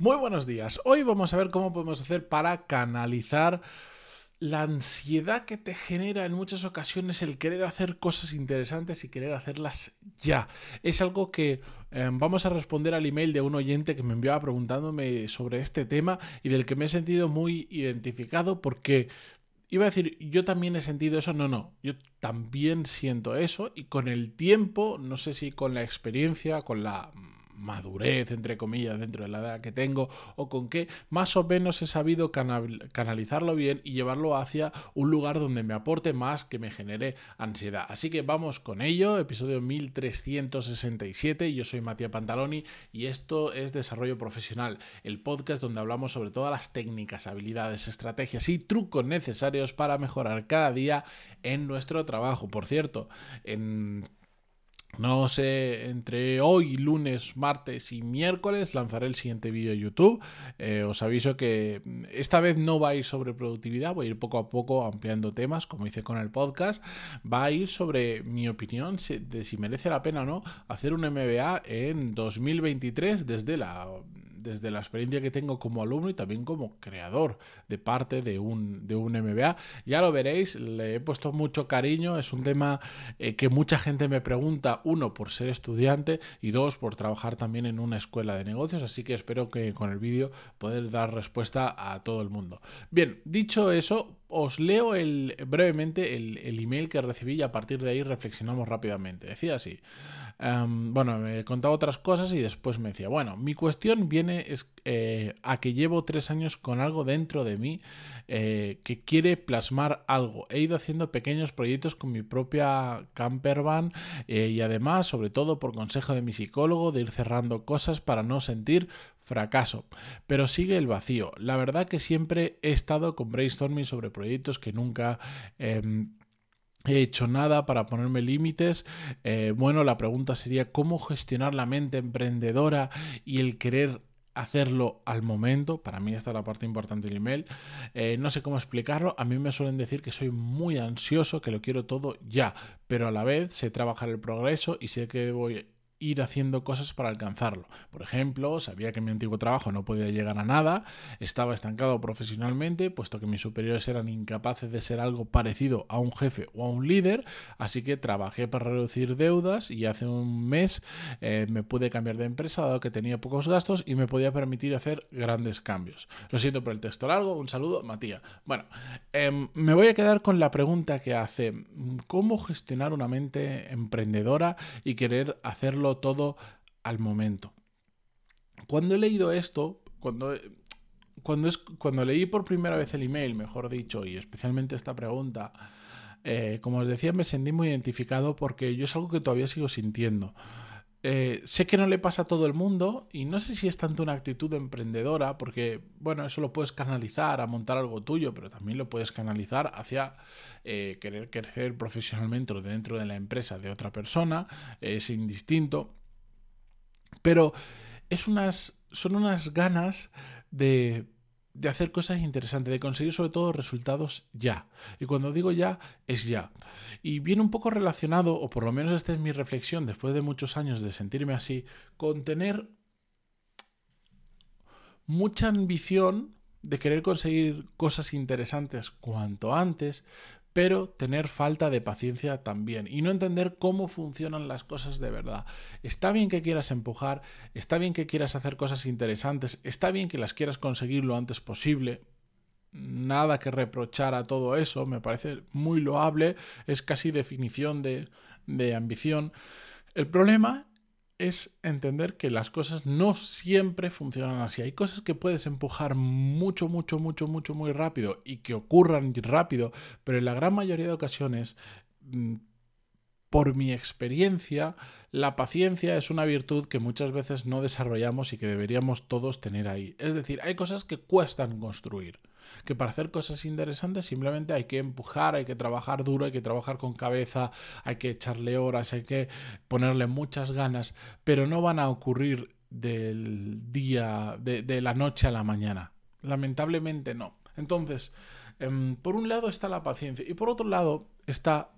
Muy buenos días. Hoy vamos a ver cómo podemos hacer para canalizar la ansiedad que te genera en muchas ocasiones el querer hacer cosas interesantes y querer hacerlas ya. Es algo que em, vamos a responder al email de un oyente que me enviaba preguntándome sobre este tema y del que me he sentido muy identificado porque iba a decir, yo también he sentido eso, no, no, yo también siento eso y con el tiempo, no sé si con la experiencia, con la madurez, entre comillas, dentro de la edad que tengo, o con qué más o menos he sabido canalizarlo bien y llevarlo hacia un lugar donde me aporte más, que me genere ansiedad. Así que vamos con ello, episodio 1367, yo soy Matías Pantaloni y esto es Desarrollo Profesional, el podcast donde hablamos sobre todas las técnicas, habilidades, estrategias y trucos necesarios para mejorar cada día en nuestro trabajo. Por cierto, en no sé, entre hoy, lunes, martes y miércoles lanzaré el siguiente vídeo de YouTube. Eh, os aviso que esta vez no va a ir sobre productividad, voy a ir poco a poco ampliando temas, como hice con el podcast. Va a ir sobre mi opinión de si merece la pena o no hacer un MBA en 2023 desde la desde la experiencia que tengo como alumno y también como creador de parte de un, de un MBA. Ya lo veréis, le he puesto mucho cariño, es un tema eh, que mucha gente me pregunta, uno, por ser estudiante y dos, por trabajar también en una escuela de negocios, así que espero que con el vídeo poder dar respuesta a todo el mundo. Bien, dicho eso, os leo el, brevemente el, email que recibí y a partir de ahí reflexionamos rápidamente. Decía así, em, bueno, me contaba otras cosas y después me decía, bueno, mi cuestión viene es, eh, a que llevo tres años con algo dentro de mí eh, que quiere plasmar algo. He ido haciendo pequeños proyectos con mi propia campervan eh, y además, sobre todo por consejo de mi psicólogo, de ir cerrando cosas para no sentir fracaso. Pero sigue el vacío. La verdad que siempre he estado con brainstorming sobre proyectos que nunca... Em, he hecho nada para ponerme límites. Eh, bueno, la pregunta sería cómo gestionar la mente emprendedora y el querer hacerlo al momento. Para mí esta es la parte importante del email. Eh, no sé cómo explicarlo. A mí me suelen decir que soy muy ansioso, que lo quiero todo ya, pero a la vez sé trabajar el progreso y sé que voy ir haciendo cosas para alcanzarlo. Por ejemplo, sabía que mi antiguo trabajo no podía llegar a nada, estaba estancado profesionalmente, puesto que mis superiores eran incapaces de ser algo parecido a un jefe o a un líder, así que trabajé para reducir deudas y hace un mes eh, me pude cambiar de empresa dado que tenía pocos gastos y me podía permitir hacer grandes cambios. Lo siento por el texto largo, un saludo, Matías. Bueno, em, me voy a quedar con la pregunta que hace, ¿cómo gestionar una mente emprendedora y querer hacerlo todo al momento. Cuando he leído esto, cuando, cuando, es, cuando leí por primera vez el email, mejor dicho, y especialmente esta pregunta, eh, como os decía, me sentí muy identificado porque yo es algo que todavía sigo sintiendo. Eh, sé que no le pasa a todo el mundo y no sé si es tanto una actitud emprendedora, porque, bueno, eso lo puedes canalizar a montar algo tuyo, pero también lo puedes canalizar hacia eh, querer crecer profesionalmente dentro de la empresa de otra persona, es indistinto, pero es unas, son unas ganas de de hacer cosas interesantes, de conseguir sobre todo resultados ya. Y cuando digo ya, es ya. Y viene un poco relacionado, o por lo menos esta es mi reflexión después de muchos años de sentirme así, con tener mucha ambición de querer conseguir cosas interesantes cuanto antes, pero tener falta de paciencia también y no entender cómo funcionan las cosas de verdad. Está bien que quieras empujar, está bien que quieras hacer cosas interesantes, está bien que las quieras conseguir lo antes posible. Nada que reprochar a todo eso, me parece muy loable, es casi definición de, de ambición. El problema es entender que las cosas no siempre funcionan así. Hay cosas que puedes empujar mucho, mucho, mucho, mucho, muy rápido y que ocurran rápido, pero en la gran mayoría de ocasiones, mm, por mi experiencia, la paciencia es una virtud que muchas veces no desarrollamos y que deberíamos todos tener ahí. Es decir, hay cosas que cuestan construir, que para hacer cosas interesantes simplemente hay que empujar, hay que trabajar duro, hay que trabajar con cabeza, hay que echarle horas, hay que ponerle muchas ganas, pero no van a ocurrir del día, de, la noche a la mañana. Lamentablemente no. Entonces, em, por un lado está la paciencia y por otro lado está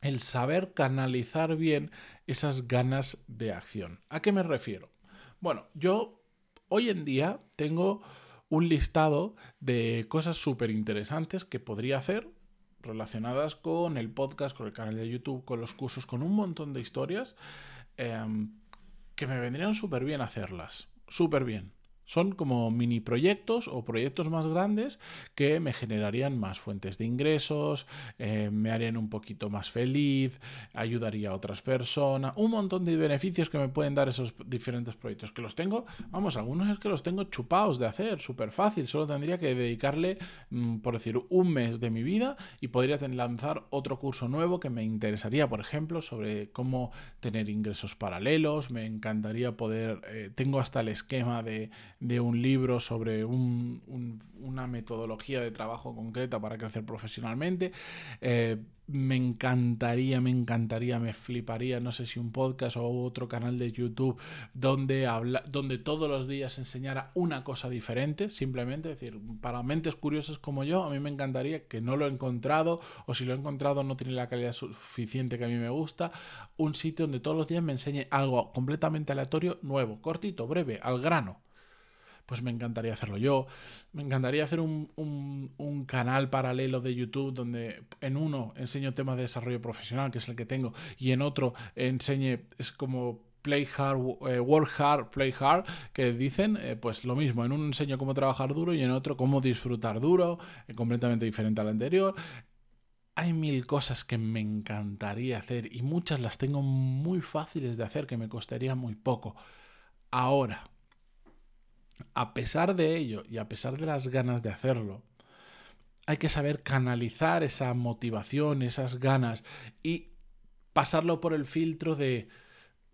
el saber canalizar bien esas ganas de acción. ¿A qué me refiero? Bueno, yo hoy en día tengo un listado de cosas súper interesantes que podría hacer relacionadas con el podcast, con el canal de YouTube, con los cursos, con un montón de historias em, que me vendrían súper bien hacerlas. Súper bien. Son como mini proyectos o proyectos más grandes que me generarían más fuentes de ingresos, eh, me harían un poquito más feliz, ayudaría a otras personas, un montón de beneficios que me pueden dar esos diferentes proyectos. Que los tengo, vamos, algunos es que los tengo chupados de hacer, súper fácil, solo tendría que dedicarle, mm, por decir, un mes de mi vida y podría lanzar otro curso nuevo que me interesaría, por ejemplo, sobre cómo tener ingresos paralelos, me encantaría poder, eh, tengo hasta el esquema de de un libro sobre una metodología de trabajo concreta para crecer profesionalmente. Eh, me encantaría, me encantaría, me fliparía, no sé si un podcast o otro canal de YouTube donde, habla, donde todos los días enseñara una cosa diferente, simplemente, es decir, para mentes curiosas como yo, a mí me encantaría que no lo he encontrado o si lo he encontrado no tiene la calidad suficiente que a mí me gusta, un sitio donde todos los días me enseñe algo completamente aleatorio, nuevo, cortito, breve, al grano pues me encantaría hacerlo yo. Me encantaría hacer un, canal paralelo de YouTube donde en uno enseño temas de desarrollo profesional, que es el que tengo, y en otro enseñe, es como play hard, eh, work hard, play hard, que dicen, eh, pues lo mismo, en uno enseño cómo trabajar duro y en otro cómo disfrutar duro, eh, completamente diferente al anterior. Hay mil cosas que me encantaría hacer y muchas las tengo muy fáciles de hacer, que me costaría muy poco. Ahora, a pesar de ello y a pesar de las ganas de hacerlo, hay que saber canalizar esa motivación, esas ganas y pasarlo por el filtro de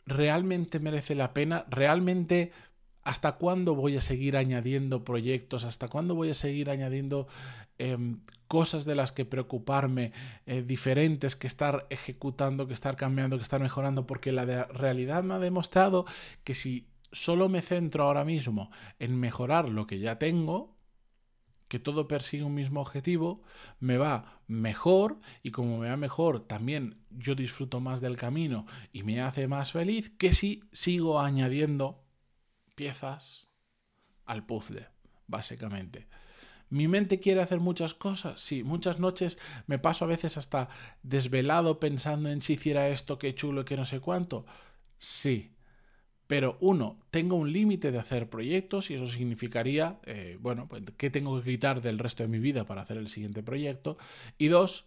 realmente merece la pena, realmente hasta cuándo voy a seguir añadiendo proyectos, hasta cuándo voy a seguir añadiendo em, cosas de las que preocuparme, eh, diferentes que estar ejecutando, que estar cambiando, que estar mejorando, porque la realidad me ha demostrado que si solo me centro ahora mismo en mejorar lo que ya tengo, que todo persigue un mismo objetivo, me va mejor y como me va mejor también yo disfruto más del camino y me hace más feliz que si sigo añadiendo piezas al puzzle, básicamente. ¿Mi mente quiere hacer muchas cosas? Sí, muchas noches me paso a veces hasta desvelado pensando en si hiciera esto, qué chulo, qué no sé cuánto. Sí, pero uno, tengo un límite de hacer proyectos y eso significaría, eh, bueno, pues, ¿qué tengo que quitar del resto de mi vida para hacer el siguiente proyecto? Y dos,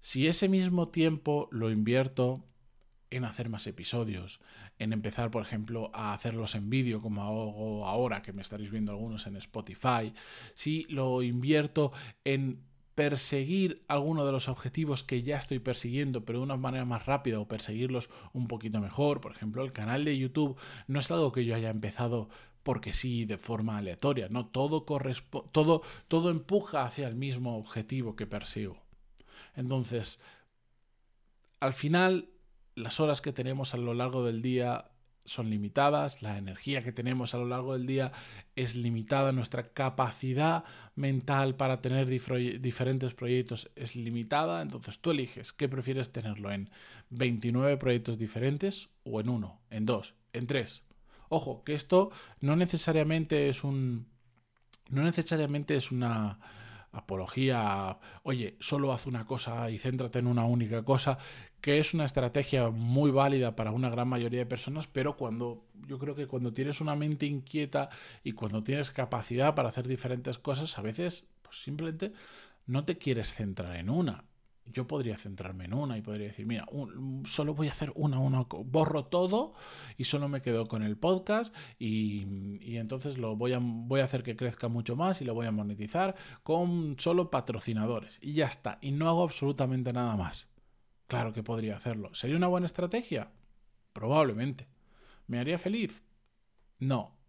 si ese mismo tiempo lo invierto en hacer más episodios, en empezar, por ejemplo, a hacerlos en vídeo, como hago ahora, que me estaréis viendo algunos en Spotify, si lo invierto en perseguir alguno de los objetivos que ya estoy persiguiendo, pero de una manera más rápida o perseguirlos un poquito mejor. Por ejemplo, el canal de YouTube no es algo que yo haya empezado porque sí, de forma aleatoria. No, todo, todo, todo empuja hacia el mismo objetivo que persigo. Entonces, al final, las horas que tenemos a lo largo del día son limitadas, la energía que tenemos a lo largo del día es limitada, nuestra capacidad mental para tener diferentes proyectos es limitada, entonces tú eliges qué prefieres tenerlo en 29 proyectos diferentes o en uno, en dos, en tres. Ojo, que esto no necesariamente es un no necesariamente es una apología, oye, solo haz una cosa y céntrate en una única cosa, que es una estrategia muy válida para una gran mayoría de personas, pero cuando yo creo que cuando tienes una mente inquieta y cuando tienes capacidad para hacer diferentes cosas, a veces pues simplemente no te quieres centrar en una yo podría centrarme en una y podría decir, mira, solo voy a hacer una, una, borro todo y solo me quedo con el podcast y, y, entonces lo voy a, voy a hacer que crezca mucho más y lo voy a monetizar con solo patrocinadores y ya está, y no hago absolutamente nada más. Claro que podría hacerlo. ¿Sería una buena estrategia? Probablemente. ¿Me haría feliz? No,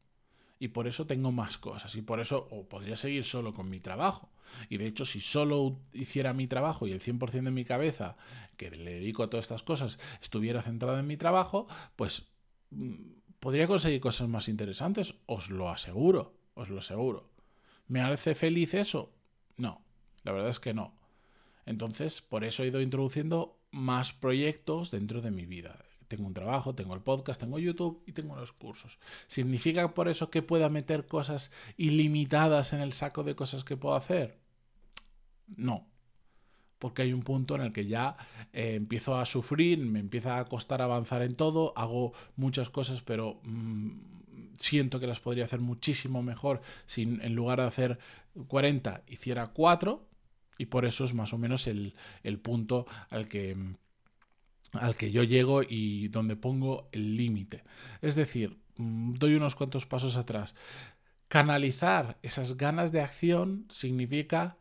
y por eso tengo más cosas y por eso podría seguir solo con mi trabajo. Y de hecho, si solo hiciera mi trabajo y el 100% de mi cabeza, que le dedico a todas estas cosas, estuviera centrado en mi trabajo, pues mm, podría conseguir cosas más interesantes, os lo aseguro, os lo aseguro. ¿Me hace feliz eso? No, la verdad es que no. Entonces, por eso he ido introduciendo más proyectos dentro de mi vida tengo un trabajo, tengo el podcast, tengo YouTube y tengo los cursos. ¿Significa por eso que pueda meter cosas ilimitadas en el saco de cosas que puedo hacer? No, porque hay un punto en el que ya eh, empiezo a sufrir, me empieza a costar avanzar en todo, hago muchas cosas, pero mm, siento que las podría hacer muchísimo mejor si en lugar de hacer 40 hiciera 4 y por eso es más o menos el, el punto al que al que yo llego y donde pongo el límite. Es decir, mm, doy unos cuantos pasos atrás. Canalizar esas ganas de acción significa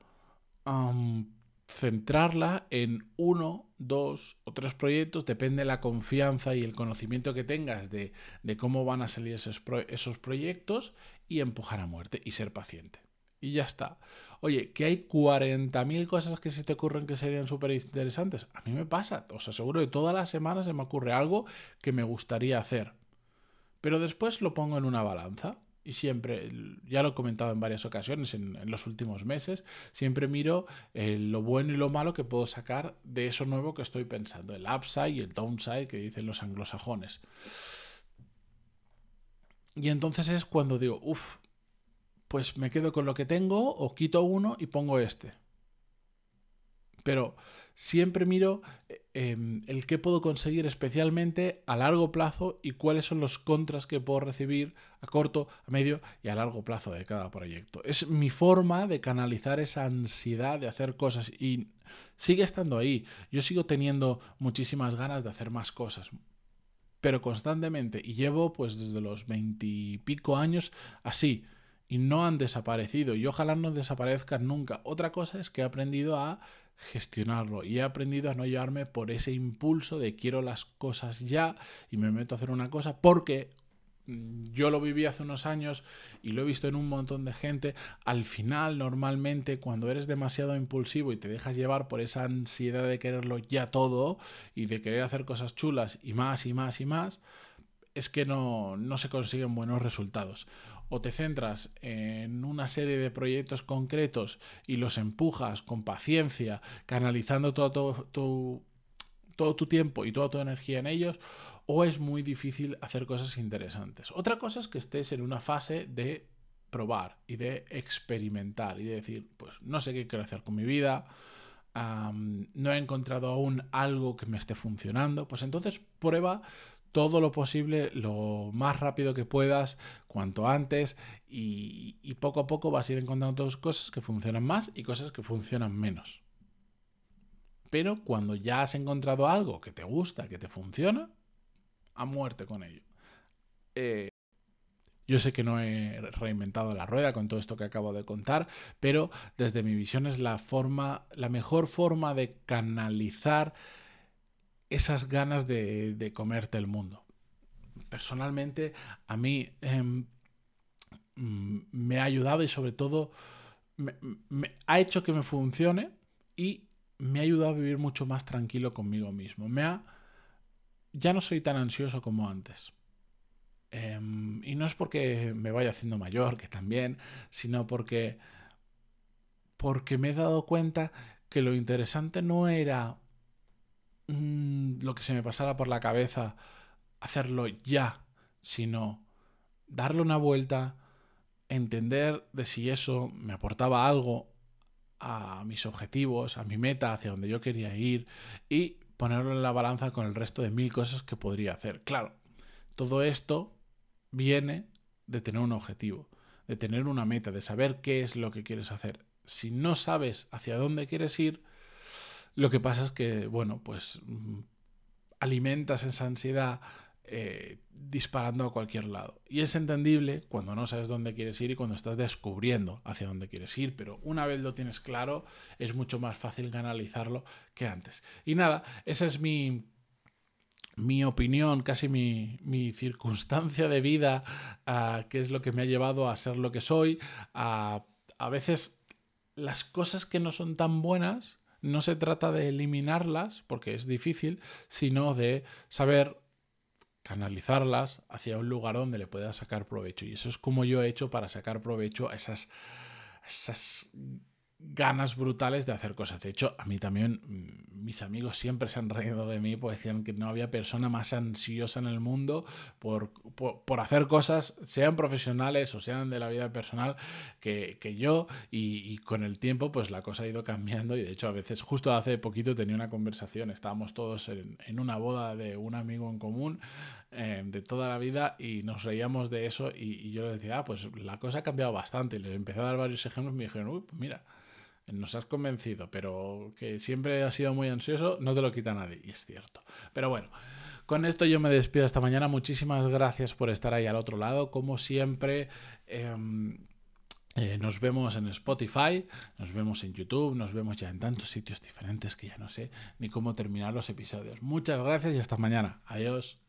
centrarla en uno, dos o tres proyectos, depende de la confianza y el conocimiento que tengas de, cómo van a salir esos, esos proyectos y empujar a muerte y ser paciente. Y ya está. Oye, que hay 40.000 cosas que se te ocurren que serían súper interesantes. A mí me pasa, os aseguro que todas las semanas se me ocurre algo que me gustaría hacer. Pero después lo pongo en una balanza y siempre, ya lo he comentado en varias ocasiones en, los últimos meses, siempre miro eh, lo bueno y lo malo que puedo sacar de eso nuevo que estoy pensando, el upside y el downside que dicen los anglosajones. Y entonces es cuando digo, uff, pues me quedo con lo que tengo o quito uno y pongo este. Pero siempre miro eh, em, el qué puedo conseguir especialmente a largo plazo y cuáles son los contras que puedo recibir a corto, a medio y a largo plazo de cada proyecto. Es mi forma de canalizar esa ansiedad de hacer cosas y sigue estando ahí. Yo sigo teniendo muchísimas ganas de hacer más cosas, pero constantemente y llevo pues desde los veintipico años así y no han desaparecido y ojalá no desaparezcan nunca. Otra cosa es que he aprendido a gestionarlo y he aprendido a no llevarme por ese impulso de quiero las cosas ya y me meto a hacer una cosa porque mm, yo lo viví hace unos años y lo he visto en un montón de gente. Al final, normalmente, cuando eres demasiado impulsivo y te dejas llevar por esa ansiedad de quererlo ya todo y de querer hacer cosas chulas y más y más y más, es que no, no se consiguen buenos resultados o te centras en una serie de proyectos concretos y los empujas con paciencia, canalizando todo, tu, tiempo y toda tu energía en ellos, o es muy difícil hacer cosas interesantes. Otra cosa es que estés en una fase de probar y de experimentar y de decir, pues no sé qué quiero hacer con mi vida, no he encontrado aún algo que me esté funcionando, pues entonces prueba todo lo posible, lo más rápido que puedas, cuanto antes, y, poco a poco vas a ir encontrando cosas que funcionan más y cosas que funcionan menos. Pero cuando ya has encontrado algo que te gusta, que te funciona, a muerte con ello. Eh, yo sé que no he reinventado la rueda con todo esto que acabo de contar, pero desde mi visión es la forma, la mejor forma de canalizar esas ganas de, comerte el mundo. Personalmente, a mí em, mm, me ha ayudado y sobre todo me, ha hecho que me funcione y me ha ayudado a vivir mucho más tranquilo conmigo mismo. Me ha, ya no soy tan ansioso como antes. Em, y no es porque me vaya haciendo mayor, que también, sino porque, porque me he dado cuenta que lo interesante no era Mm, lo que se me pasara por la cabeza, hacerlo ya, sino darle una vuelta, entender de si eso me aportaba algo a mis objetivos, a mi meta, hacia donde yo quería ir y ponerlo en la balanza con el resto de mil cosas que podría hacer. Claro, todo esto viene de tener un objetivo, de tener una meta, de saber qué es lo que quieres hacer. Si no sabes hacia dónde quieres ir, lo que pasa es que, bueno, pues mm, alimentas esa ansiedad eh, disparando a cualquier lado. Y es entendible cuando no sabes dónde quieres ir y cuando estás descubriendo hacia dónde quieres ir, pero una vez lo tienes claro, es mucho más fácil canalizarlo que antes. Y nada, esa es mi, mi opinión, casi mi, mi circunstancia de vida, que es lo que me ha llevado a ser lo que soy. a veces las cosas que no son tan buenas no se trata de eliminarlas, porque es difícil, sino de saber canalizarlas hacia un lugar donde le pueda sacar provecho. Y eso es como yo he hecho para sacar provecho a esas, esas ganas brutales de hacer cosas. De hecho, a mí también, mm, mis amigos siempre se han reído de mí, pues decían que no había persona más ansiosa en el mundo por, por, hacer cosas, sean profesionales o sean de la vida personal, que, que yo. Y, con el tiempo, pues la cosa ha ido cambiando. Y de hecho, a veces, justo hace poquito tenía una conversación, estábamos todos en, una boda de un amigo en común eh, de toda la vida y nos reíamos de eso. Y, yo le decía, ah, pues la cosa ha cambiado bastante. Y les empecé a dar varios ejemplos y me dijeron, uy, pues mira nos has convencido, pero que siempre has sido muy ansioso, no te lo quita nadie. Y es cierto. Pero bueno, con esto yo me despido esta mañana. Muchísimas gracias por estar ahí al otro lado. Como siempre, em, eh, nos vemos en Spotify, nos vemos en YouTube, nos vemos ya en tantos sitios diferentes que ya no sé ni cómo terminar los episodios. Muchas gracias y hasta mañana. Adiós.